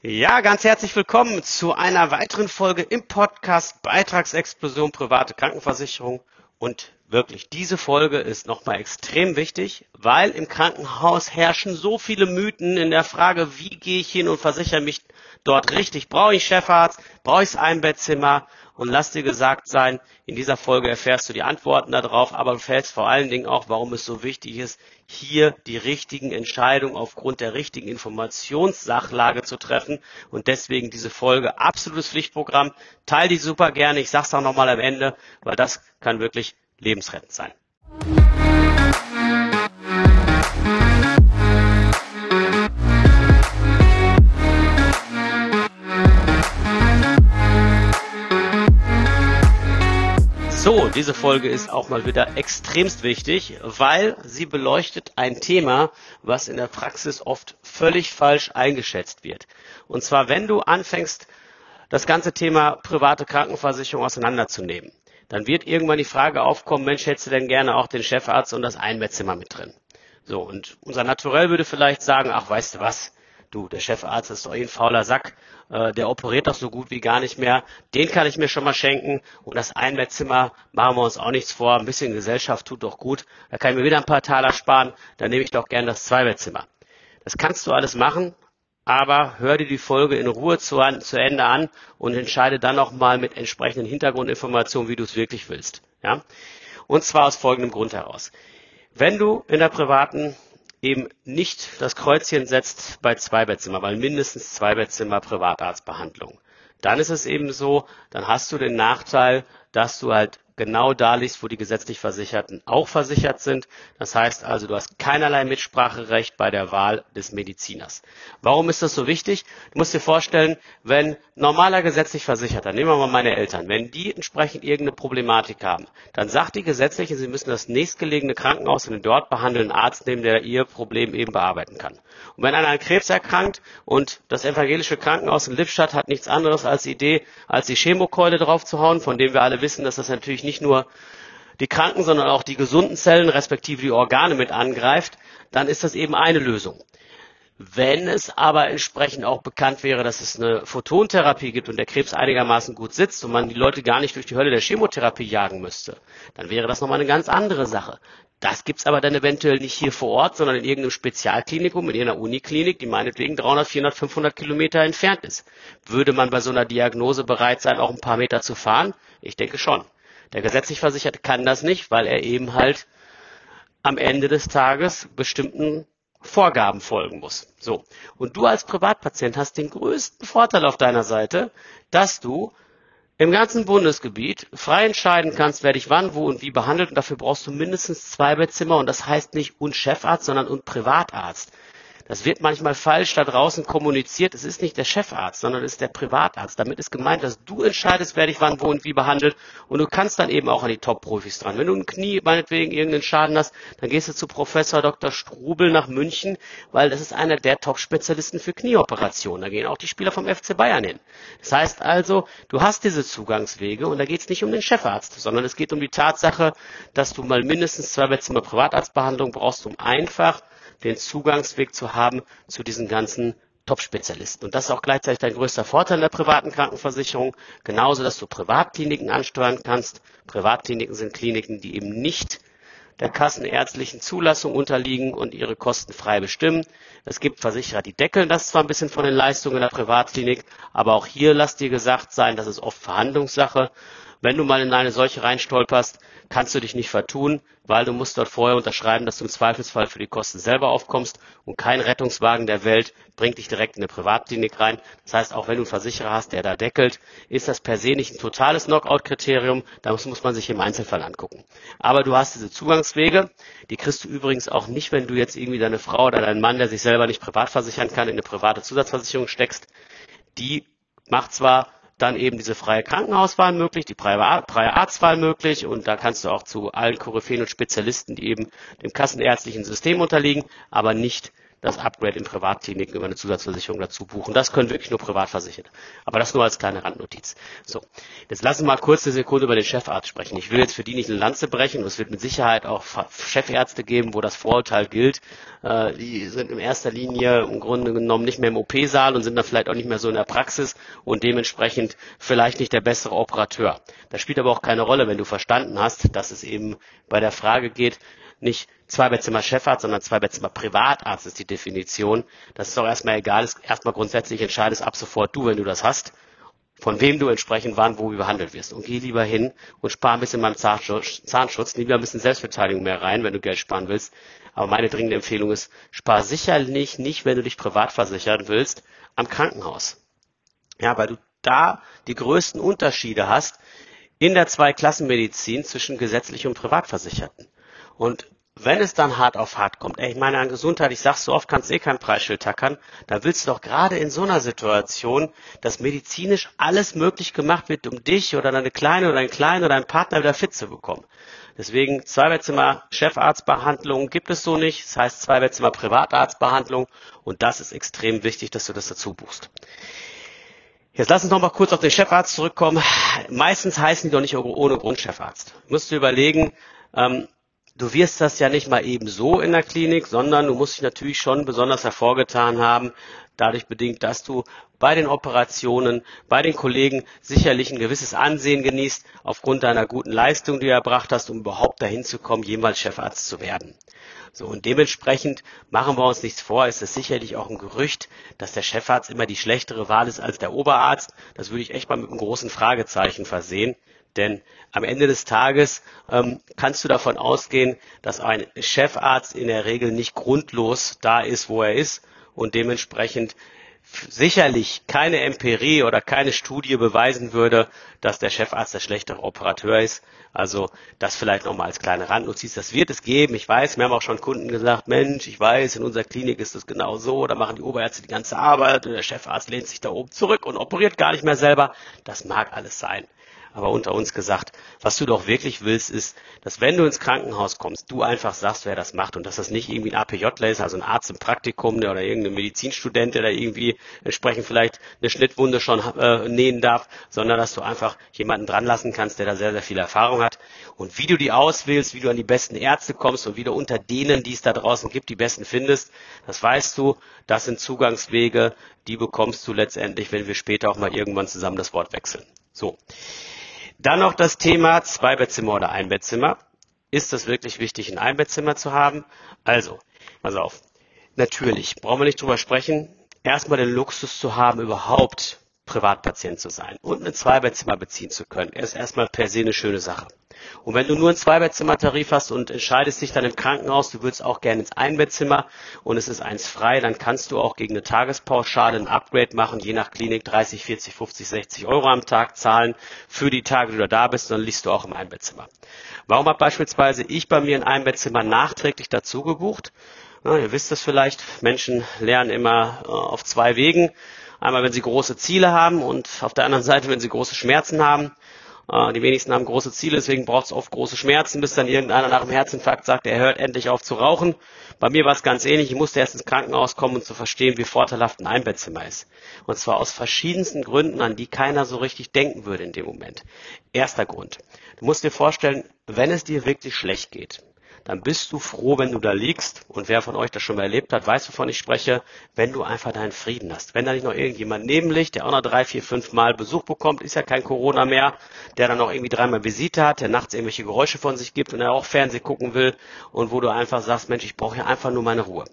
Ja, ganz herzlich willkommen zu einer weiteren Folge im Podcast Beitragsexplosion private Krankenversicherung. Und wirklich, diese Folge ist nochmal extrem wichtig, weil im Krankenhaus herrschen so viele Mythen in der Frage, wie gehe ich hin und versichere mich dort richtig? Brauche ich Chefarzt? Brauche ich Einbettzimmer? Und lass dir gesagt sein, in dieser Folge erfährst du die Antworten darauf, aber du fällst vor allen Dingen auch, warum es so wichtig ist, hier die richtigen Entscheidungen aufgrund der richtigen Informationssachlage zu treffen. Und deswegen diese Folge absolutes Pflichtprogramm. Teil die super gerne. Ich sag's auch nochmal am Ende, weil das kann wirklich lebensrettend sein. Diese Folge ist auch mal wieder extremst wichtig, weil sie beleuchtet ein Thema, was in der Praxis oft völlig falsch eingeschätzt wird. Und zwar, wenn du anfängst, das ganze Thema private Krankenversicherung auseinanderzunehmen, dann wird irgendwann die Frage aufkommen, Mensch, hättest du denn gerne auch den Chefarzt und das Einbettzimmer mit drin? So, und unser Naturell würde vielleicht sagen, ach, weißt du was, du, der Chefarzt ist doch eh ein fauler Sack, äh, der operiert doch so gut wie gar nicht mehr, den kann ich mir schon mal schenken und das Einbettzimmer machen wir uns auch nichts vor, ein bisschen Gesellschaft tut doch gut, da kann ich mir wieder ein paar Taler sparen, dann nehme ich doch gern das Zweibettzimmer. Das kannst du alles machen, aber hör dir die Folge in Ruhe zu, an, zu Ende an und entscheide dann nochmal mit entsprechenden Hintergrundinformationen, wie du es wirklich willst. Ja? Und zwar aus folgendem Grund heraus. Wenn du in der privaten eben nicht das Kreuzchen setzt bei Zweibettzimmer, weil mindestens Zweibettzimmer Privatarztbehandlung. Dann ist es eben so, dann hast du den Nachteil, dass du halt genau da liegst, wo die gesetzlich Versicherten auch versichert sind. Das heißt also, du hast keinerlei Mitspracherecht bei der Wahl des Mediziners. Warum ist das so wichtig? Du musst dir vorstellen, wenn normaler gesetzlich Versicherter, nehmen wir mal meine Eltern, wenn die entsprechend irgendeine Problematik haben, dann sagt die gesetzliche, sie müssen das nächstgelegene Krankenhaus und den dort behandelnden Arzt nehmen, der ihr Problem eben bearbeiten kann. Und wenn einer an Krebs erkrankt und das evangelische Krankenhaus in Lippstadt hat nichts anderes als die Idee, als die Chemokeule draufzuhauen, von dem wir alle wissen, dass das natürlich nicht nur die kranken, sondern auch die gesunden Zellen respektive die Organe mit angreift, dann ist das eben eine Lösung. Wenn es aber entsprechend auch bekannt wäre, dass es eine Photontherapie gibt und der Krebs einigermaßen gut sitzt und man die Leute gar nicht durch die Hölle der Chemotherapie jagen müsste, dann wäre das nochmal eine ganz andere Sache. Das gibt's aber dann eventuell nicht hier vor Ort, sondern in irgendeinem Spezialklinikum, in irgendeiner Uniklinik, die meinetwegen 300, 400, 500 Kilometer entfernt ist. Würde man bei so einer Diagnose bereit sein, auch ein paar Meter zu fahren? Ich denke schon. Der gesetzlich Versicherte kann das nicht, weil er eben halt am Ende des Tages bestimmten Vorgaben folgen muss. So. Und du als Privatpatient hast den größten Vorteil auf deiner Seite, dass du im ganzen Bundesgebiet frei entscheiden kannst, wer dich wann, wo und wie behandelt. Und dafür brauchst du mindestens zwei Bettzimmer. Und das heißt nicht und Chefarzt, sondern und Privatarzt. Das wird manchmal falsch da draußen kommuniziert. Es ist nicht der Chefarzt, sondern es ist der Privatarzt. Damit ist gemeint, dass du entscheidest, wer dich wann, wo und wie behandelt. Und du kannst dann eben auch an die Top-Profis dran. Wenn du ein Knie meinetwegen irgendeinen Schaden hast, dann gehst du zu Professor Dr. Strubel nach München, weil das ist einer der Top-Spezialisten für Knieoperationen. Da gehen auch die Spieler vom FC Bayern hin. Das heißt also, du hast diese Zugangswege und da geht es nicht um den Chefarzt, sondern es geht um die Tatsache, dass du mal mindestens zwei Bettzimmer Privatarztbehandlung brauchst, um einfach den Zugangsweg zu haben zu diesen ganzen Top-Spezialisten. Und das ist auch gleichzeitig dein größter Vorteil der privaten Krankenversicherung. Genauso, dass du Privatkliniken ansteuern kannst. Privatkliniken sind Kliniken, die eben nicht der kassenärztlichen Zulassung unterliegen und ihre Kosten frei bestimmen. Es gibt Versicherer, die deckeln das zwar ein bisschen von den Leistungen der Privatklinik, aber auch hier lass dir gesagt sein, das ist oft Verhandlungssache. Wenn du mal in eine solche reinstolperst, kannst du dich nicht vertun, weil du musst dort vorher unterschreiben, dass du im Zweifelsfall für die Kosten selber aufkommst und kein Rettungswagen der Welt bringt dich direkt in eine Privatklinik rein. Das heißt, auch wenn du einen Versicherer hast, der da deckelt, ist das per se nicht ein totales Knockout-Kriterium. Da muss, muss man sich im Einzelfall angucken. Aber du hast diese Zugangswege. Die kriegst du übrigens auch nicht, wenn du jetzt irgendwie deine Frau oder deinen Mann, der sich selber nicht privat versichern kann, in eine private Zusatzversicherung steckst. Die macht zwar dann eben diese freie Krankenhauswahl möglich, die freie Arztwahl möglich und da kannst du auch zu allen Koryphäen und Spezialisten, die eben dem kassenärztlichen System unterliegen, aber nicht das Upgrade in Privatkliniken über eine Zusatzversicherung dazu buchen. Das können wirklich nur Privatversicherte. Aber das nur als kleine Randnotiz. So, jetzt lassen wir mal kurz eine Sekunde über den Chefarzt sprechen. Ich will jetzt für die nicht eine Lanze brechen. Es wird mit Sicherheit auch Chefärzte geben, wo das Vorurteil gilt. Äh, die sind in erster Linie im Grunde genommen nicht mehr im OP-Saal und sind dann vielleicht auch nicht mehr so in der Praxis und dementsprechend vielleicht nicht der bessere Operateur. Das spielt aber auch keine Rolle, wenn du verstanden hast, dass es eben bei der Frage geht, nicht zwei Bettzimmer Chefarzt, sondern zwei Bettzimmer Privatarzt ist die Definition. Das ist doch erstmal egal. Ist erstmal grundsätzlich entscheidest ab sofort du, wenn du das hast, von wem du entsprechend wann, wo wie behandelt wirst. Und geh lieber hin und spar ein bisschen beim Zahnschutz, Zahnschutz, lieber ein bisschen Selbstbeteiligung mehr rein, wenn du Geld sparen willst. Aber meine dringende Empfehlung ist, spar sicherlich nicht, wenn du dich privat versichern willst, am Krankenhaus. Ja, weil du da die größten Unterschiede hast in der Zweiklassenmedizin zwischen gesetzlich und Privatversicherten. Und wenn es dann hart auf hart kommt, ey, ich meine an Gesundheit, ich sag's so oft, kannst eh kein Preisschild tackern, da willst du doch gerade in so einer Situation, dass medizinisch alles möglich gemacht wird, um dich oder deine Kleine oder deinen Kleinen oder deinen Partner wieder fit zu bekommen. Deswegen Zweibettzimmer Chefarztbehandlung gibt es so nicht. Das heißt Zweibettzimmer Privatarztbehandlung und das ist extrem wichtig, dass du das dazu buchst. Jetzt lass uns noch mal kurz auf den Chefarzt zurückkommen. Meistens heißen die doch nicht ohne Grund Chefarzt. Du musst dir überlegen, ähm, du wirst das ja nicht mal eben so in der Klinik, sondern du musst dich natürlich schon besonders hervorgetan haben, dadurch bedingt, dass du bei den Operationen, bei den Kollegen sicherlich ein gewisses Ansehen genießt, aufgrund deiner guten Leistung, die du erbracht hast, um überhaupt dahin zu kommen, jemals Chefarzt zu werden. So, und dementsprechend machen wir uns nichts vor, ist es sicherlich auch ein Gerücht, dass der Chefarzt immer die schlechtere Wahl ist als der Oberarzt. Das würde ich echt mal mit einem großen Fragezeichen versehen. Denn am Ende des Tages ähm, kannst du davon ausgehen, dass ein Chefarzt in der Regel nicht grundlos da ist, wo er ist und dementsprechend sicherlich keine Empirie oder keine Studie beweisen würde, dass der Chefarzt der schlechtere Operateur ist. Also das vielleicht nochmal als kleine Randnotiz. Das wird es geben. Ich weiß, wir haben auch schon Kunden gesagt, Mensch, ich weiß, in unserer Klinik ist das genau so. Da machen die Oberärzte die ganze Arbeit und der Chefarzt lehnt sich da oben zurück und operiert gar nicht mehr selber. Das mag alles sein aber unter uns gesagt, was du doch wirklich willst, ist, dass wenn du ins Krankenhaus kommst, du einfach sagst, wer das macht und dass das nicht irgendwie ein APJler ist, also ein Arzt im Praktikum oder irgendein Medizinstudent, der da irgendwie entsprechend vielleicht eine Schnittwunde schon äh, nähen darf, sondern dass du einfach jemanden dran lassen kannst, der da sehr, sehr viel Erfahrung hat. Und wie du die auswählst, wie du an die besten Ärzte kommst und wie du unter denen, die es da draußen gibt, die besten findest, das weißt du, das sind Zugangswege, die bekommst du letztendlich, wenn wir später auch mal irgendwann zusammen das Wort wechseln. So. Dann noch das Thema Zwei-Bettzimmer oder Ein-Bettzimmer. Ist es wirklich wichtig, ein Einbettzimmer zu haben? Also, pass auf. Natürlich, brauchen wir nicht drüber sprechen. Erstmal den Luxus zu haben, überhaupt Privatpatient zu sein und ein Zweibettzimmer beziehen zu können, ist erstmal per se eine schöne Sache. Und wenn du nur ein Zweibettzimmertarif hast und entscheidest dich dann im Krankenhaus, du willst auch gerne ins Einbettzimmer und es ist eins frei, dann kannst du auch gegen eine Tagespauschale ein Upgrade machen, je nach Klinik 30, 40, 50, 60 Euro am Tag zahlen für die Tage, die du da bist, dann liegst du auch im Einbettzimmer. Warum habe beispielsweise ich bei mir ein Einbettzimmer nachträglich dazu gebucht? Ja, ihr wisst es vielleicht, Menschen lernen immer äh, auf zwei Wegen. Einmal, wenn sie große Ziele haben und auf der anderen Seite, wenn sie große Schmerzen haben. Äh, die wenigsten haben große Ziele, deswegen braucht es oft große Schmerzen, bis dann irgendeiner nach dem Herzinfarkt sagt, er hört endlich auf zu rauchen. Bei mir war es ganz ähnlich. Ich musste erst ins Krankenhaus kommen, um zu verstehen, wie vorteilhaft ein Einbettzimmer ist. Und zwar aus verschiedensten Gründen, an die keiner so richtig denken würde in dem Moment. Erster Grund. Du musst dir vorstellen, wenn es dir wirklich schlecht geht, dann bist du froh, wenn du da liegst. Und wer von euch das schon mal erlebt hat, weiß, wovon ich spreche, wenn du einfach deinen Frieden hast. Wenn da nicht noch irgendjemand neben der auch noch drei, vier, fünf Mal Besuch bekommt, ist ja kein Corona mehr, der dann noch irgendwie dreimal Visite hat, der nachts irgendwelche Geräusche von sich gibt und er auch Fernsehen gucken will und wo du einfach sagst, Mensch, ich brauche hier einfach nur meine Ruhe.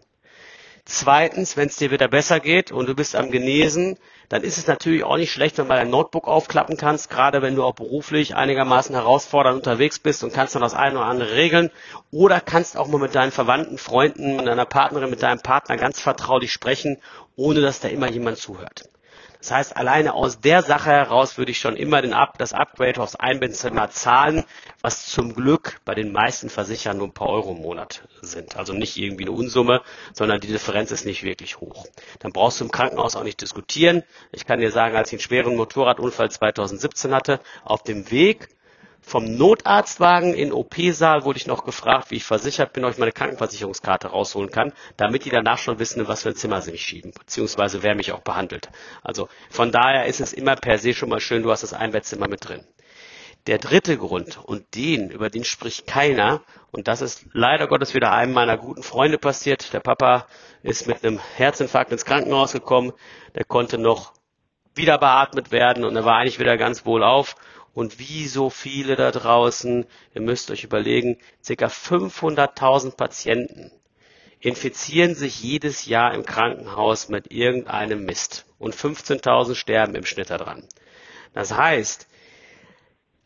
Zweitens, wenn es dir wieder besser geht und du bist am Genesen, dann ist es natürlich auch nicht schlecht, wenn du mal dein Notebook aufklappen kannst, gerade wenn du auch beruflich einigermaßen herausfordernd unterwegs bist und kannst dann das eine oder andere regeln. Oder kannst auch mal mit deinen Verwandten, Freunden, mit deiner Partnerin, mit deinem Partner ganz vertraulich sprechen, ohne dass da immer jemand zuhört. Das heißt, alleine aus der Sache heraus würde ich schon immer den Up, das Upgrade aufs Einbettzimmer zahlen, was zum Glück bei den meisten Versichern nur ein paar Euro im Monat sind. Also nicht irgendwie eine Unsumme, sondern die Differenz ist nicht wirklich hoch. Dann brauchst du im Krankenhaus auch nicht diskutieren. Ich kann dir sagen, als ich einen schweren Motorradunfall 2017 hatte, auf dem Weg Vom Notarztwagen in OP-Saal wurde ich noch gefragt, wie ich versichert bin, ob ich meine Krankenversicherungskarte rausholen kann, damit die danach schon wissen, in was für ein Zimmer sie mich schieben, beziehungsweise wer mich auch behandelt. Also von daher ist es immer per se schon mal schön, du hast das Einbettzimmer mit drin. Der dritte Grund, und den, über den spricht keiner, und das ist leider Gottes wieder einem meiner guten Freunde passiert. Der Papa ist mit einem Herzinfarkt ins Krankenhaus gekommen, der konnte noch wieder beatmet werden und er war eigentlich wieder ganz wohl auf und wie so viele da draußen, ihr müsst euch überlegen, ca. 500.000 Patienten infizieren sich jedes Jahr im Krankenhaus mit irgendeinem Mist und 15.000 sterben im Schnitt daran. Das heißt,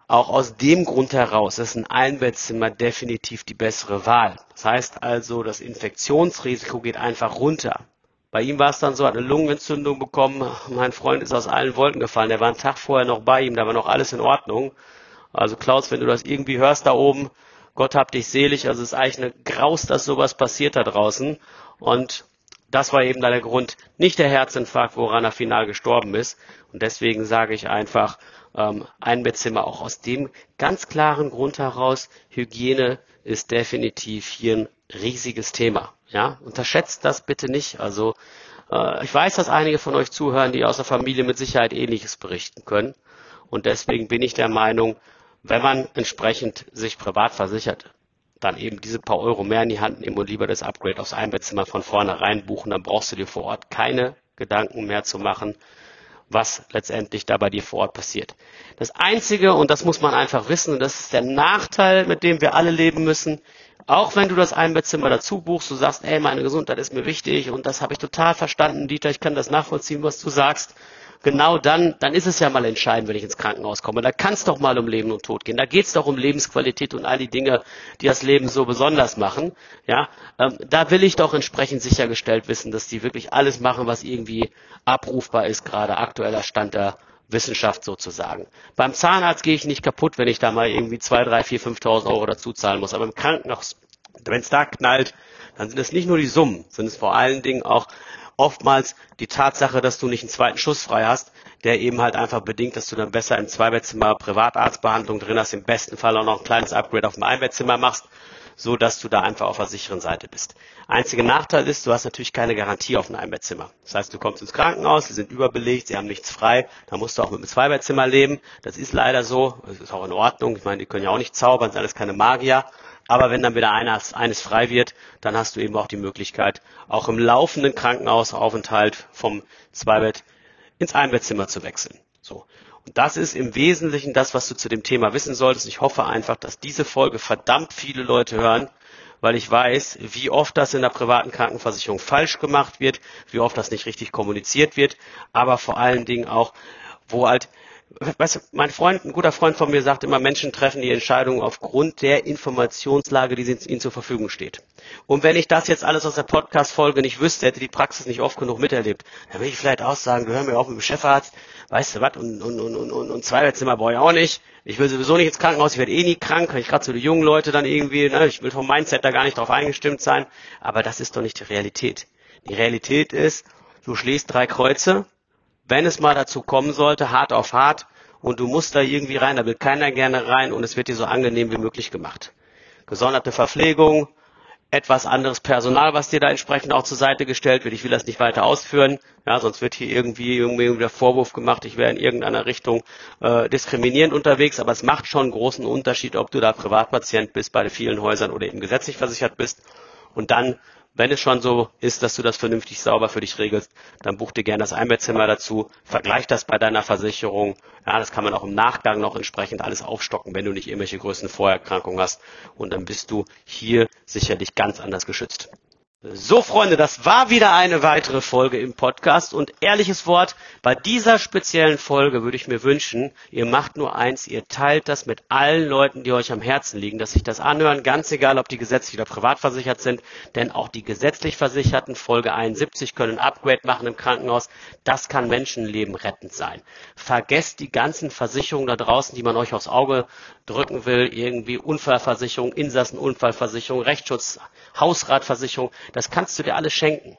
auch aus dem Grund heraus ist ein Einbettzimmer definitiv die bessere Wahl. Das heißt also, das Infektionsrisiko geht einfach runter. Bei ihm war es dann so, hat eine Lungenentzündung bekommen. Mein Freund ist aus allen Wolken gefallen. Der war einen Tag vorher noch bei ihm, da war noch alles in Ordnung. Also Klaus, wenn du das irgendwie hörst da oben, Gott hab dich selig. Also es ist eigentlich eine Graus, dass sowas passiert da draußen. Und das war eben da der Grund, nicht der Herzinfarkt, woran er final gestorben ist. Und deswegen sage ich einfach, ähm, ein Bettzimmer auch aus dem ganz klaren Grund heraus, Hygiene ist definitiv hier ein riesiges Thema. Ja, unterschätzt das bitte nicht. Also äh, ich weiß, dass einige von euch zuhören, die aus der Familie mit Sicherheit Ähnliches berichten können. Und deswegen bin ich der Meinung, wenn man entsprechend sich privat versichert, dann eben diese paar Euro mehr in die Hand nehmen und lieber das Upgrade aufs Einbettzimmer von vornherein buchen, dann brauchst du dir vor Ort keine Gedanken mehr zu machen, was letztendlich da bei dir vor Ort passiert. Das Einzige, und das muss man einfach wissen, und das ist der Nachteil, mit dem wir alle leben müssen, auch wenn du das Einbettzimmer dazu buchst, du sagst, ey, meine Gesundheit ist mir wichtig und das habe ich total verstanden, Dieter, ich kann das nachvollziehen, was du sagst. Genau dann, dann ist es ja mal entscheidend, wenn ich ins Krankenhaus komme. Da kann es doch mal um Leben und Tod gehen. Da geht es doch um Lebensqualität und all die Dinge, die das Leben so besonders machen. Ja, ähm, da will ich doch entsprechend sichergestellt wissen, dass die wirklich alles machen, was irgendwie abrufbar ist, gerade aktueller Stand der Wissenschaft sozusagen. Beim Zahnarzt gehe ich nicht kaputt, wenn ich da mal irgendwie zwei, drei, vier, 5.000 Euro dazu zahlen muss. Aber im Krankenhaus, wenn es da knallt, dann sind es nicht nur die Summen, sind es vor allen Dingen auch oftmals die Tatsache, dass du nicht einen zweiten Schuss frei hast, der eben halt einfach bedingt, dass du dann besser im Zweibettzimmer Privatarztbehandlung drin hast, im besten Fall auch noch ein kleines Upgrade auf dem Einbettzimmer machst so dass du da einfach auf der sicheren Seite bist. Einziger Nachteil ist, du hast natürlich keine Garantie auf ein Einbettzimmer. Das heißt, du kommst ins Krankenhaus, sie sind überbelegt, sie haben nichts frei, da musst du auch mit einem Zweibettzimmer leben. Das ist leider so, das ist auch in Ordnung. Ich meine, die können ja auch nicht zaubern, sind alles keine Magier. Aber wenn dann wieder eines, eines frei wird, dann hast du eben auch die Möglichkeit, auch im laufenden Krankenhausaufenthalt vom Zweibett ins Einbettzimmer zu wechseln. So. Und das ist im Wesentlichen das, was du zu dem Thema wissen solltest. Ich hoffe einfach, dass diese Folge verdammt viele Leute hören, weil ich weiß, wie oft das in der privaten Krankenversicherung falsch gemacht wird, wie oft das nicht richtig kommuniziert wird, aber vor allen Dingen auch, wo halt weißt du, mein Freund, ein guter Freund von mir sagt immer, Menschen treffen die Entscheidung aufgrund der Informationslage, die ihnen zur Verfügung steht. Und wenn ich das jetzt alles aus der Podcast-Folge nicht wüsste, hätte die Praxis nicht oft genug miterlebt, dann würde ich vielleicht auch sagen, gehör mir auf mit dem Chefarzt, weißt du was, und, und, und, und, und, und Zweibettzimmer brauche ich auch nicht. Ich will sowieso nicht ins Krankenhaus, ich werde eh nie krank, ich gerade zu den jungen Leute dann irgendwie, ne, ich will vom Mindset da gar nicht drauf eingestimmt sein, aber das ist doch nicht die Realität. Die Realität ist, du schlägst drei Kreuze, wenn es mal dazu kommen sollte, hart auf hart, und du musst da irgendwie rein, da will keiner gerne rein und es wird dir so angenehm wie möglich gemacht. Gesonderte Verpflegung, etwas anderes Personal, was dir da entsprechend auch zur Seite gestellt wird. Ich will das nicht weiter ausführen, ja, sonst wird hier irgendwie irgendwie der Vorwurf gemacht, ich wäre in irgendeiner Richtung äh, diskriminierend unterwegs, aber es macht schon einen großen Unterschied, ob du da Privatpatient bist bei vielen Häusern oder eben gesetzlich versichert bist. Und dann wenn es schon so ist, dass du das vernünftig sauber für dich regelst, dann buch dir gerne das Einbettzimmer dazu, vergleich das bei deiner Versicherung. Ja, das kann man auch im Nachgang noch entsprechend alles aufstocken, wenn du nicht irgendwelche größten Vorerkrankungen hast. Und dann bist du hier sicherlich ganz anders geschützt. So, Freunde, das war wieder eine weitere Folge im Podcast und ehrliches Wort, bei dieser speziellen Folge würde ich mir wünschen, ihr macht nur eins, ihr teilt das mit allen Leuten, die euch am Herzen liegen, dass sich das anhören, ganz egal, ob die gesetzlich oder privat versichert sind, denn auch die gesetzlich Versicherten, Folge 71, können ein Upgrade machen im Krankenhaus. Das kann Menschenleben rettend sein. Vergesst die ganzen Versicherungen da draußen, die man euch aufs Auge drücken will, irgendwie Unfallversicherung, Insassenunfallversicherung, Rechtsschutz, Hausratversicherung, das kannst du dir alles schenken.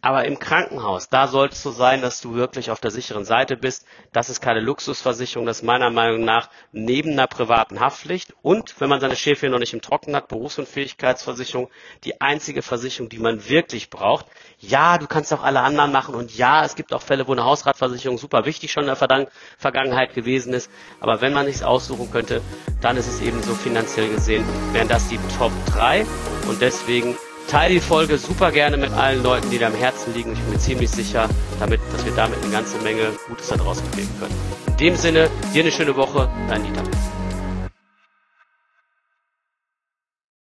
Aber im Krankenhaus, da sollte es so sein, dass du wirklich auf der sicheren Seite bist. Das ist keine Luxusversicherung, das ist meiner Meinung nach neben einer privaten Haftpflicht und, wenn man seine Schäfchen noch nicht im Trocken hat, Berufsunfähigkeitsversicherung, die einzige Versicherung, die man wirklich braucht. Ja, du kannst auch alle anderen machen und ja, es gibt auch Fälle, wo eine Hausratversicherung super wichtig schon in der Vergangenheit gewesen ist. Aber wenn man nichts aussuchen könnte, dann ist es eben so finanziell gesehen, wären das die Top 3 und deswegen Teile die Folge super gerne mit allen Leuten, die dir am Herzen liegen. Ich bin mir ziemlich sicher, damit, dass wir damit eine ganze Menge Gutes da draußen kriegen können. In dem Sinne, dir eine schöne Woche, dein Dieter.